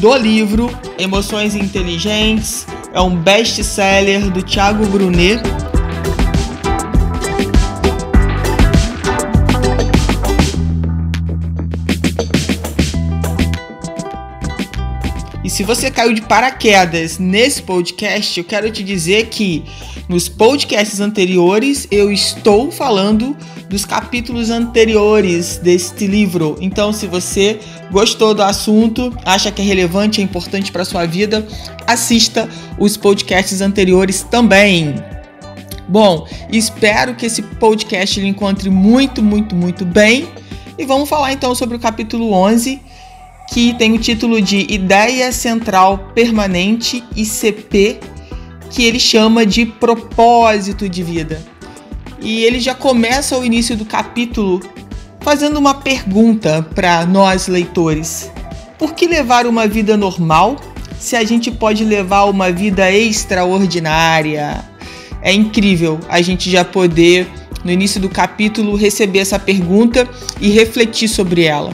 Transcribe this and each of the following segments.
do livro Emoções Inteligentes, é um best-seller do Thiago Brunet. E se você caiu de paraquedas nesse podcast, eu quero te dizer que nos podcasts anteriores eu estou falando dos capítulos anteriores deste livro. Então, se você gostou do assunto, acha que é relevante, é importante para sua vida, assista os podcasts anteriores também. Bom, espero que esse podcast lhe encontre muito, muito, muito bem. E vamos falar então sobre o capítulo 11, que tem o título de Ideia Central Permanente ICP, que ele chama de propósito de vida. E ele já começa o início do capítulo fazendo uma pergunta para nós leitores: Por que levar uma vida normal se a gente pode levar uma vida extraordinária? É incrível a gente já poder, no início do capítulo, receber essa pergunta e refletir sobre ela.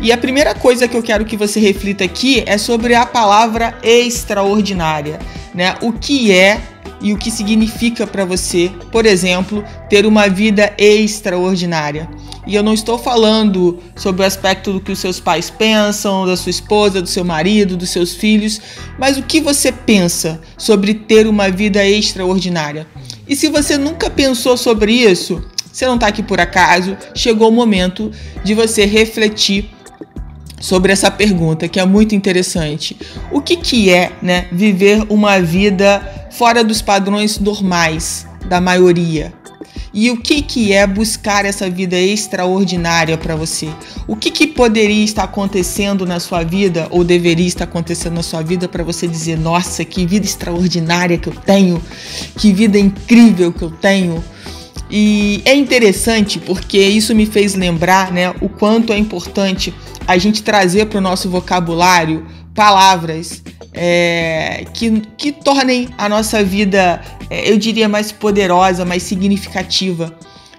E a primeira coisa que eu quero que você reflita aqui é sobre a palavra extraordinária, né? O que é e o que significa para você, por exemplo, ter uma vida extraordinária. E eu não estou falando sobre o aspecto do que os seus pais pensam, da sua esposa, do seu marido, dos seus filhos, mas o que você pensa sobre ter uma vida extraordinária. E se você nunca pensou sobre isso, você não está aqui por acaso, chegou o momento de você refletir sobre essa pergunta que é muito interessante. O que, que é né, viver uma vida fora dos padrões normais da maioria. E o que, que é buscar essa vida extraordinária para você? O que, que poderia estar acontecendo na sua vida ou deveria estar acontecendo na sua vida para você dizer: nossa, que vida extraordinária que eu tenho, que vida incrível que eu tenho? E é interessante porque isso me fez lembrar né, o quanto é importante a gente trazer para o nosso vocabulário palavras é, que, que tornem a nossa vida, é, eu diria, mais poderosa, mais significativa.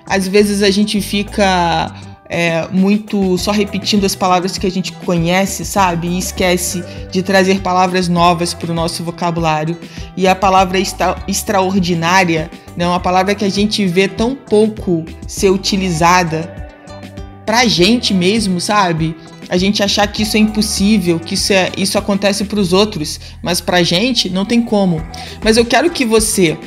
Às vezes a gente fica é, muito só repetindo as palavras que a gente conhece, sabe? E esquece de trazer palavras novas para o nosso vocabulário. E a palavra extra, extraordinária né, uma palavra que a gente vê tão pouco ser utilizada pra gente mesmo, sabe? A gente achar que isso é impossível, que isso, é, isso acontece para os outros, mas para a gente não tem como. Mas eu quero que você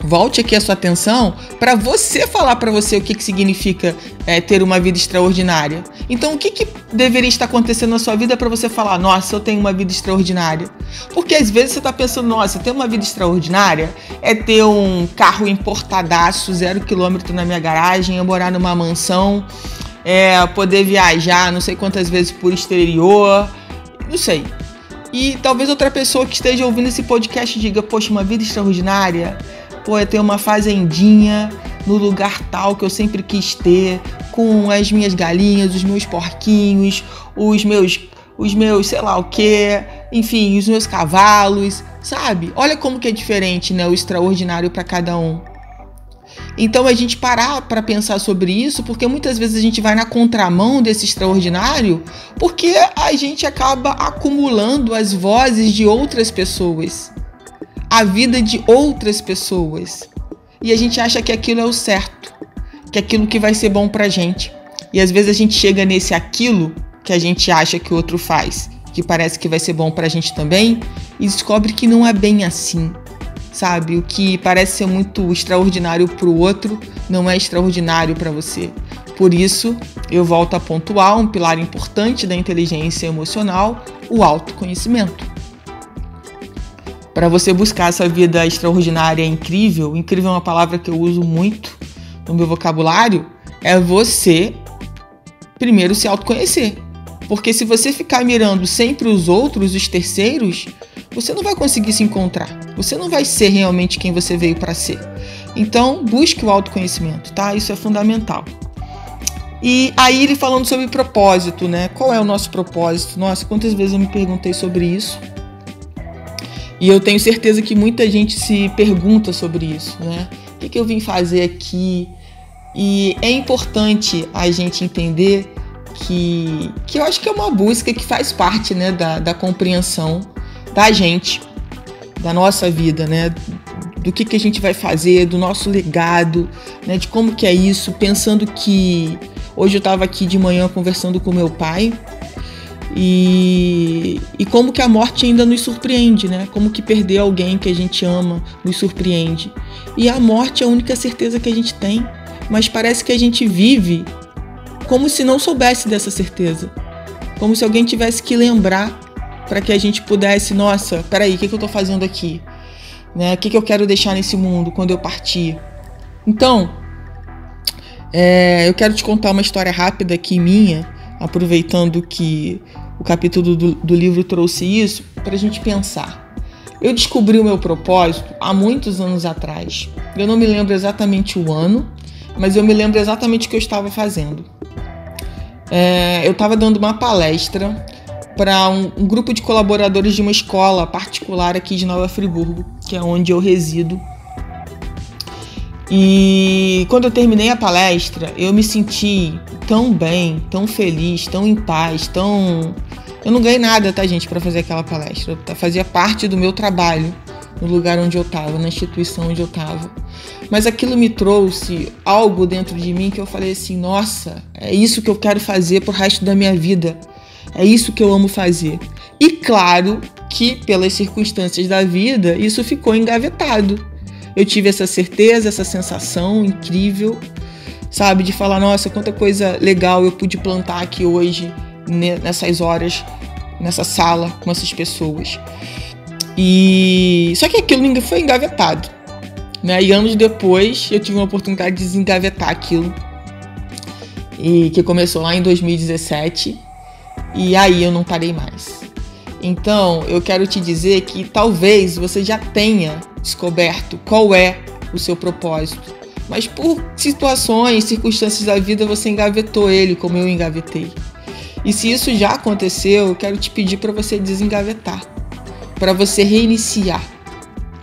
volte aqui a sua atenção para você falar para você o que, que significa é, ter uma vida extraordinária. Então, o que, que deveria estar acontecendo na sua vida para você falar, nossa, eu tenho uma vida extraordinária? Porque às vezes você está pensando, nossa, ter uma vida extraordinária é ter um carro importadaço, zero quilômetro na minha garagem, eu morar numa mansão é, poder viajar não sei quantas vezes por exterior, não sei. E talvez outra pessoa que esteja ouvindo esse podcast diga: Poxa, uma vida extraordinária, pô, é ter uma fazendinha no lugar tal que eu sempre quis ter, com as minhas galinhas, os meus porquinhos, os meus, os meus, sei lá o que, enfim, os meus cavalos, sabe? Olha como que é diferente, né? O extraordinário para cada um. Então a gente parar para pensar sobre isso, porque muitas vezes a gente vai na contramão desse extraordinário, porque a gente acaba acumulando as vozes de outras pessoas, a vida de outras pessoas. E a gente acha que aquilo é o certo, que é aquilo que vai ser bom pra gente. E às vezes a gente chega nesse aquilo que a gente acha que o outro faz, que parece que vai ser bom pra gente também, e descobre que não é bem assim sabe? O que parece ser muito extraordinário para o outro não é extraordinário para você. Por isso, eu volto a pontuar um pilar importante da inteligência emocional, o autoconhecimento. Para você buscar essa vida extraordinária, incrível, incrível é uma palavra que eu uso muito no meu vocabulário, é você primeiro se autoconhecer. Porque se você ficar mirando sempre os outros, os terceiros, você não vai conseguir se encontrar. Você não vai ser realmente quem você veio para ser. Então, busque o autoconhecimento, tá? Isso é fundamental. E aí ele falando sobre propósito, né? Qual é o nosso propósito? Nossa, quantas vezes eu me perguntei sobre isso. E eu tenho certeza que muita gente se pergunta sobre isso, né? O que, que eu vim fazer aqui? E é importante a gente entender que, que eu acho que é uma busca que faz parte né, da, da compreensão da gente, da nossa vida, né? Do que, que a gente vai fazer, do nosso legado, né? De como que é isso, pensando que hoje eu estava aqui de manhã conversando com meu pai e, e como que a morte ainda nos surpreende, né? Como que perder alguém que a gente ama nos surpreende. E a morte é a única certeza que a gente tem, mas parece que a gente vive como se não soubesse dessa certeza. Como se alguém tivesse que lembrar para que a gente pudesse, nossa, peraí, o que, que eu estou fazendo aqui? Né? O que, que eu quero deixar nesse mundo quando eu partir? Então, é, eu quero te contar uma história rápida aqui minha, aproveitando que o capítulo do, do livro trouxe isso, para a gente pensar. Eu descobri o meu propósito há muitos anos atrás. Eu não me lembro exatamente o ano, mas eu me lembro exatamente o que eu estava fazendo. É, eu estava dando uma palestra para um, um, grupo de colaboradores de uma escola particular aqui de Nova Friburgo, que é onde eu resido. E quando eu terminei a palestra, eu me senti tão bem, tão feliz, tão em paz, tão. Eu não ganhei nada, tá, gente, para fazer aquela palestra. Fazia parte do meu trabalho no lugar onde eu estava, na instituição onde eu estava. Mas aquilo me trouxe algo dentro de mim que eu falei assim: nossa, é isso que eu quero fazer pro resto da minha vida. É isso que eu amo fazer. E claro que, pelas circunstâncias da vida, isso ficou engavetado. Eu tive essa certeza, essa sensação incrível, sabe, de falar: nossa, quanta coisa legal eu pude plantar aqui hoje, nessas horas, nessa sala, com essas pessoas. E só que aquilo foi engavetado. Né? E anos depois eu tive uma oportunidade de desengavetar aquilo. E que começou lá em 2017 e aí eu não parei mais. Então, eu quero te dizer que talvez você já tenha descoberto qual é o seu propósito, mas por situações, circunstâncias da vida você engavetou ele, como eu engavetei. E se isso já aconteceu, eu quero te pedir para você desengavetar, para você reiniciar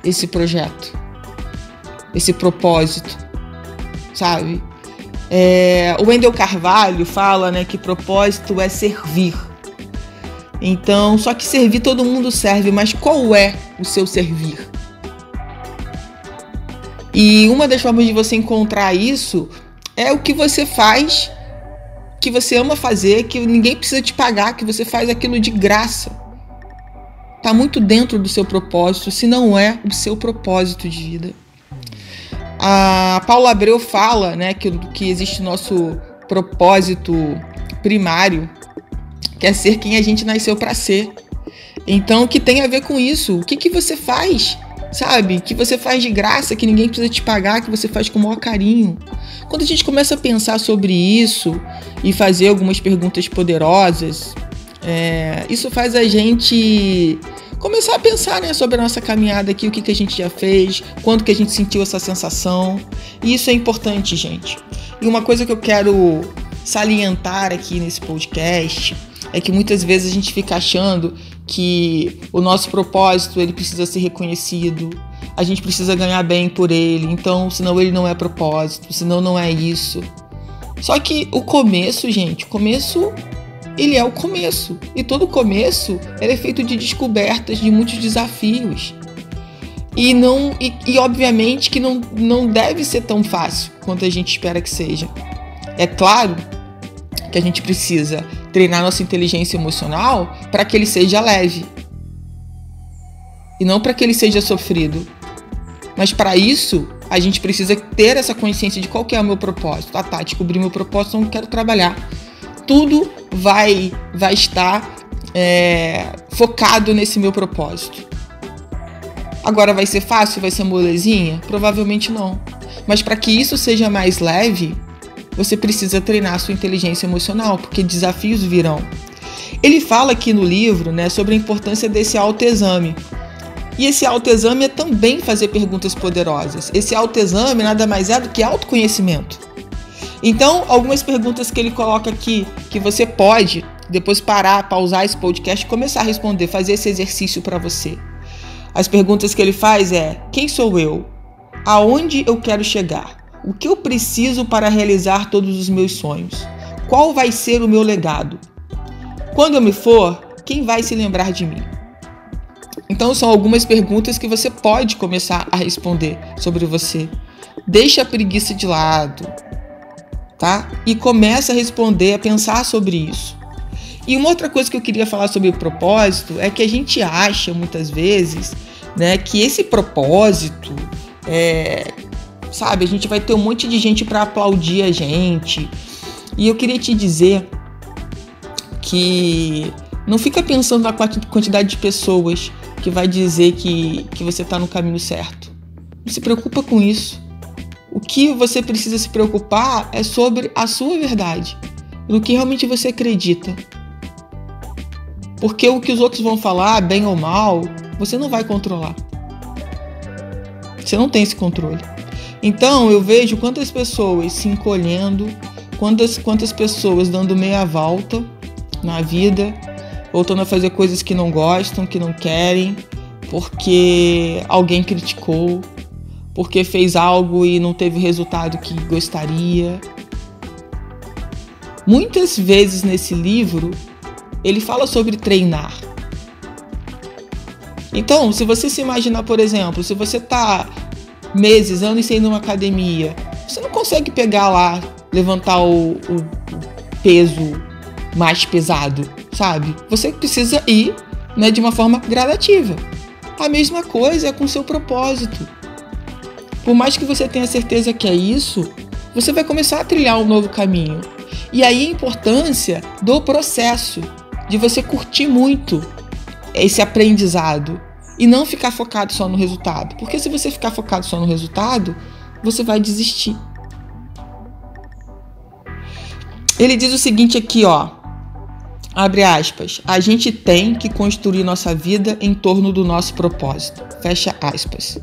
esse projeto, esse propósito, sabe? É, o Wendel Carvalho fala né, que propósito é servir. Então, só que servir todo mundo serve, mas qual é o seu servir? E uma das formas de você encontrar isso é o que você faz, que você ama fazer, que ninguém precisa te pagar, que você faz aquilo de graça. Tá muito dentro do seu propósito, se não é o seu propósito de vida. A Paula Abreu fala né, que, que existe nosso propósito primário, que é ser quem a gente nasceu para ser. Então, o que tem a ver com isso? O que, que você faz? Sabe? Que você faz de graça, que ninguém precisa te pagar, que você faz com o maior carinho. Quando a gente começa a pensar sobre isso e fazer algumas perguntas poderosas, é, isso faz a gente começar a pensar né, sobre a nossa caminhada aqui, o que, que a gente já fez, quando que a gente sentiu essa sensação. E isso é importante, gente. E uma coisa que eu quero salientar aqui nesse podcast é que muitas vezes a gente fica achando que o nosso propósito ele precisa ser reconhecido, a gente precisa ganhar bem por ele, então senão ele não é propósito, senão não é isso. Só que o começo, gente, o começo ele é o começo. E todo começo é feito de descobertas, de muitos desafios. E não e, e, obviamente que não, não deve ser tão fácil quanto a gente espera que seja. É claro que a gente precisa treinar nossa inteligência emocional para que ele seja leve. E não para que ele seja sofrido. Mas para isso, a gente precisa ter essa consciência de qual é o meu propósito. Ah, tá, descobri meu propósito, não quero trabalhar tudo vai, vai estar é, focado nesse meu propósito. Agora vai ser fácil? Vai ser molezinha? Provavelmente não. Mas para que isso seja mais leve, você precisa treinar sua inteligência emocional, porque desafios virão. Ele fala aqui no livro né, sobre a importância desse autoexame. E esse autoexame é também fazer perguntas poderosas. Esse autoexame nada mais é do que autoconhecimento. Então, algumas perguntas que ele coloca aqui que você pode depois parar, pausar esse podcast e começar a responder, fazer esse exercício para você. As perguntas que ele faz é: quem sou eu? Aonde eu quero chegar? O que eu preciso para realizar todos os meus sonhos? Qual vai ser o meu legado? Quando eu me for, quem vai se lembrar de mim? Então são algumas perguntas que você pode começar a responder sobre você. Deixa a preguiça de lado, tá? E começa a responder, a pensar sobre isso. E uma outra coisa que eu queria falar sobre o propósito é que a gente acha muitas vezes, né, que esse propósito é, sabe, a gente vai ter um monte de gente para aplaudir a gente. E eu queria te dizer que não fica pensando na quantidade de pessoas que vai dizer que, que você está no caminho certo. Não se preocupa com isso. O que você precisa se preocupar é sobre a sua verdade, no que realmente você acredita. Porque o que os outros vão falar, bem ou mal, você não vai controlar. Você não tem esse controle. Então eu vejo quantas pessoas se encolhendo, quantas, quantas pessoas dando meia volta na vida, voltando a fazer coisas que não gostam, que não querem, porque alguém criticou, porque fez algo e não teve o resultado que gostaria. Muitas vezes nesse livro ele fala sobre treinar. Então, se você se imaginar, por exemplo, se você está meses, anos sem ir numa academia, você não consegue pegar lá, levantar o, o peso mais pesado, sabe? Você precisa ir né, de uma forma gradativa. A mesma coisa é com seu propósito. Por mais que você tenha certeza que é isso, você vai começar a trilhar um novo caminho. E aí a importância do processo de você curtir muito esse aprendizado e não ficar focado só no resultado. Porque se você ficar focado só no resultado, você vai desistir. Ele diz o seguinte aqui, ó. Abre aspas. A gente tem que construir nossa vida em torno do nosso propósito. Fecha aspas.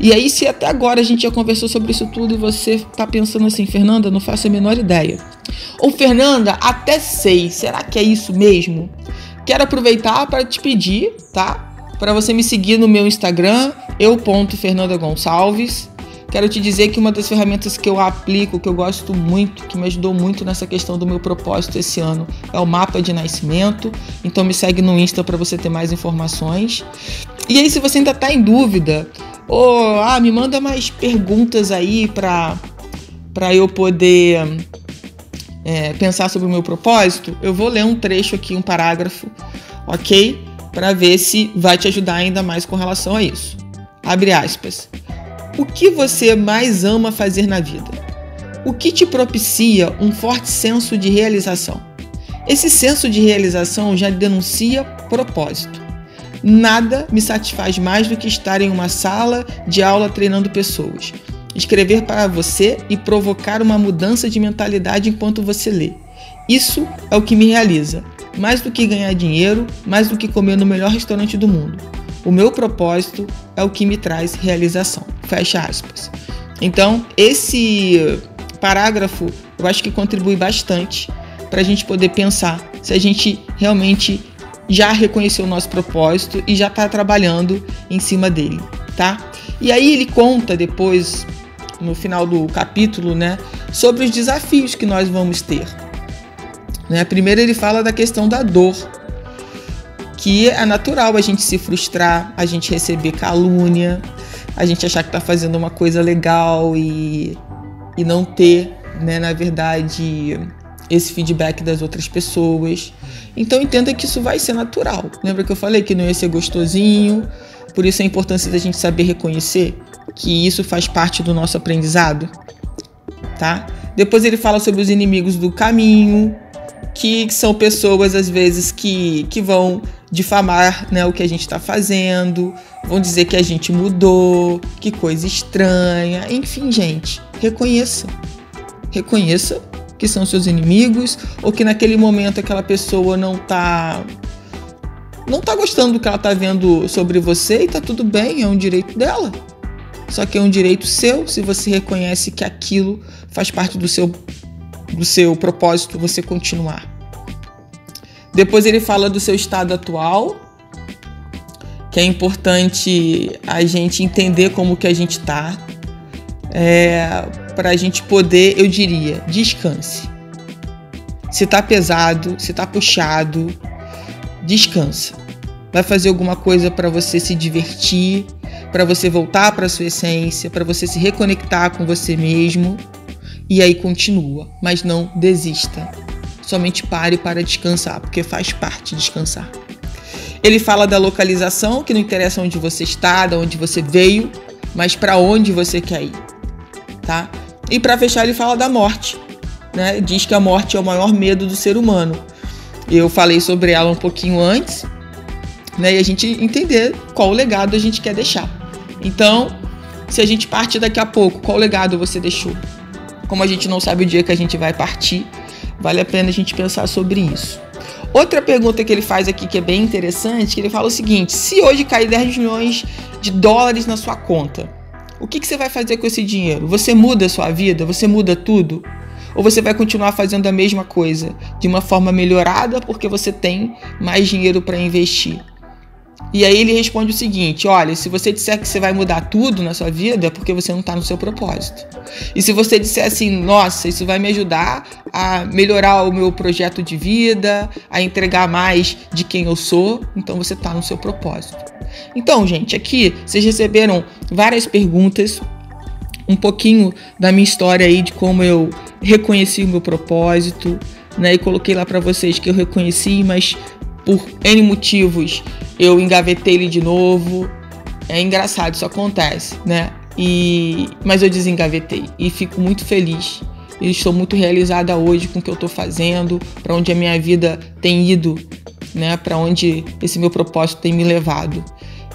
E aí, se até agora a gente já conversou sobre isso tudo e você está pensando assim, Fernanda, não faço a menor ideia. Ou Fernanda, até sei, será que é isso mesmo? Quero aproveitar para te pedir, tá? Para você me seguir no meu Instagram, eu.fernandagonçalves. Quero te dizer que uma das ferramentas que eu aplico, que eu gosto muito, que me ajudou muito nessa questão do meu propósito esse ano, é o mapa de nascimento. Então me segue no Insta para você ter mais informações. E aí, se você ainda está em dúvida, ou ah, me manda mais perguntas aí para para eu poder é, pensar sobre o meu propósito, eu vou ler um trecho aqui, um parágrafo, ok? Para ver se vai te ajudar ainda mais com relação a isso. Abre aspas. O que você mais ama fazer na vida? O que te propicia um forte senso de realização? Esse senso de realização já denuncia propósito. Nada me satisfaz mais do que estar em uma sala de aula treinando pessoas, escrever para você e provocar uma mudança de mentalidade enquanto você lê. Isso é o que me realiza, mais do que ganhar dinheiro, mais do que comer no melhor restaurante do mundo. O meu propósito é o que me traz realização. Fecha aspas. Então, esse parágrafo eu acho que contribui bastante para a gente poder pensar se a gente realmente já reconheceu o nosso propósito e já está trabalhando em cima dele, tá? E aí ele conta depois, no final do capítulo, né, sobre os desafios que nós vamos ter. Né? Primeiro ele fala da questão da dor, que é natural a gente se frustrar, a gente receber calúnia, a gente achar que está fazendo uma coisa legal e, e não ter, né, na verdade, esse feedback das outras pessoas. Então entenda que isso vai ser natural. Lembra que eu falei que não ia ser gostosinho? Por isso a importância da gente saber reconhecer que isso faz parte do nosso aprendizado, tá? Depois ele fala sobre os inimigos do caminho, que são pessoas às vezes que, que vão difamar né, o que a gente está fazendo, vão dizer que a gente mudou, que coisa estranha, enfim, gente, reconheça. Reconheça que são seus inimigos ou que naquele momento aquela pessoa não está não tá gostando do que ela tá vendo sobre você e tá tudo bem, é um direito dela. Só que é um direito seu se você reconhece que aquilo faz parte do seu do seu propósito você continuar. Depois ele fala do seu estado atual, que é importante a gente entender como que a gente tá, é, para a gente poder, eu diria, descanse. Se tá pesado, se tá puxado, descansa. Vai fazer alguma coisa para você se divertir, para você voltar para sua essência, para você se reconectar com você mesmo e aí continua, mas não desista. Somente pare para descansar, porque faz parte descansar. Ele fala da localização, que não interessa onde você está, de onde você veio, mas para onde você quer ir, tá? E para fechar, ele fala da morte, né? Diz que a morte é o maior medo do ser humano. Eu falei sobre ela um pouquinho antes, né? E a gente entender qual legado a gente quer deixar. Então, se a gente partir daqui a pouco, qual legado você deixou? Como a gente não sabe o dia que a gente vai partir, vale a pena a gente pensar sobre isso. Outra pergunta que ele faz aqui que é bem interessante, que ele fala o seguinte: se hoje cair 10 milhões de dólares na sua conta, o que, que você vai fazer com esse dinheiro? Você muda a sua vida? Você muda tudo? Ou você vai continuar fazendo a mesma coisa de uma forma melhorada porque você tem mais dinheiro para investir? E aí ele responde o seguinte: olha, se você disser que você vai mudar tudo na sua vida, é porque você não está no seu propósito. E se você disser assim, nossa, isso vai me ajudar a melhorar o meu projeto de vida, a entregar mais de quem eu sou, então você está no seu propósito. Então, gente, aqui vocês receberam várias perguntas, um pouquinho da minha história aí de como eu reconheci o meu propósito, né? E coloquei lá para vocês que eu reconheci, mas por N motivos eu engavetei ele de novo. É engraçado, isso acontece, né? E mas eu desengavetei e fico muito feliz. E estou muito realizada hoje com o que eu estou fazendo, para onde a minha vida tem ido, né? Para onde esse meu propósito tem me levado.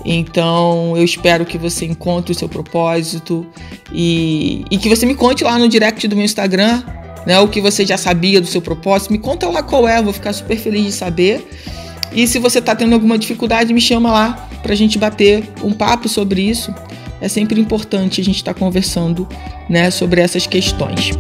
Então eu espero que você encontre o seu propósito e, e que você me conte lá no direct do meu Instagram, né? O que você já sabia do seu propósito. Me conta lá qual é, eu vou ficar super feliz de saber. E se você está tendo alguma dificuldade, me chama lá para a gente bater um papo sobre isso. É sempre importante a gente estar tá conversando né, sobre essas questões.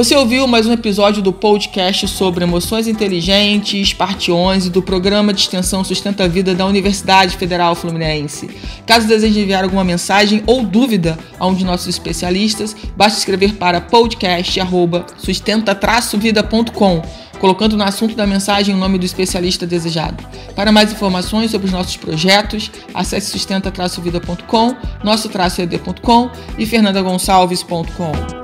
Você ouviu mais um episódio do podcast sobre emoções inteligentes, parte 11 do programa de extensão Sustenta a Vida da Universidade Federal Fluminense. Caso deseje enviar alguma mensagem ou dúvida a um de nossos especialistas, basta escrever para podcast@sustenta-vida.com, colocando no assunto da mensagem o nome do especialista desejado. Para mais informações sobre os nossos projetos, acesse sustenta-vida.com, nosso-ed.com e fernandagonçalves.com.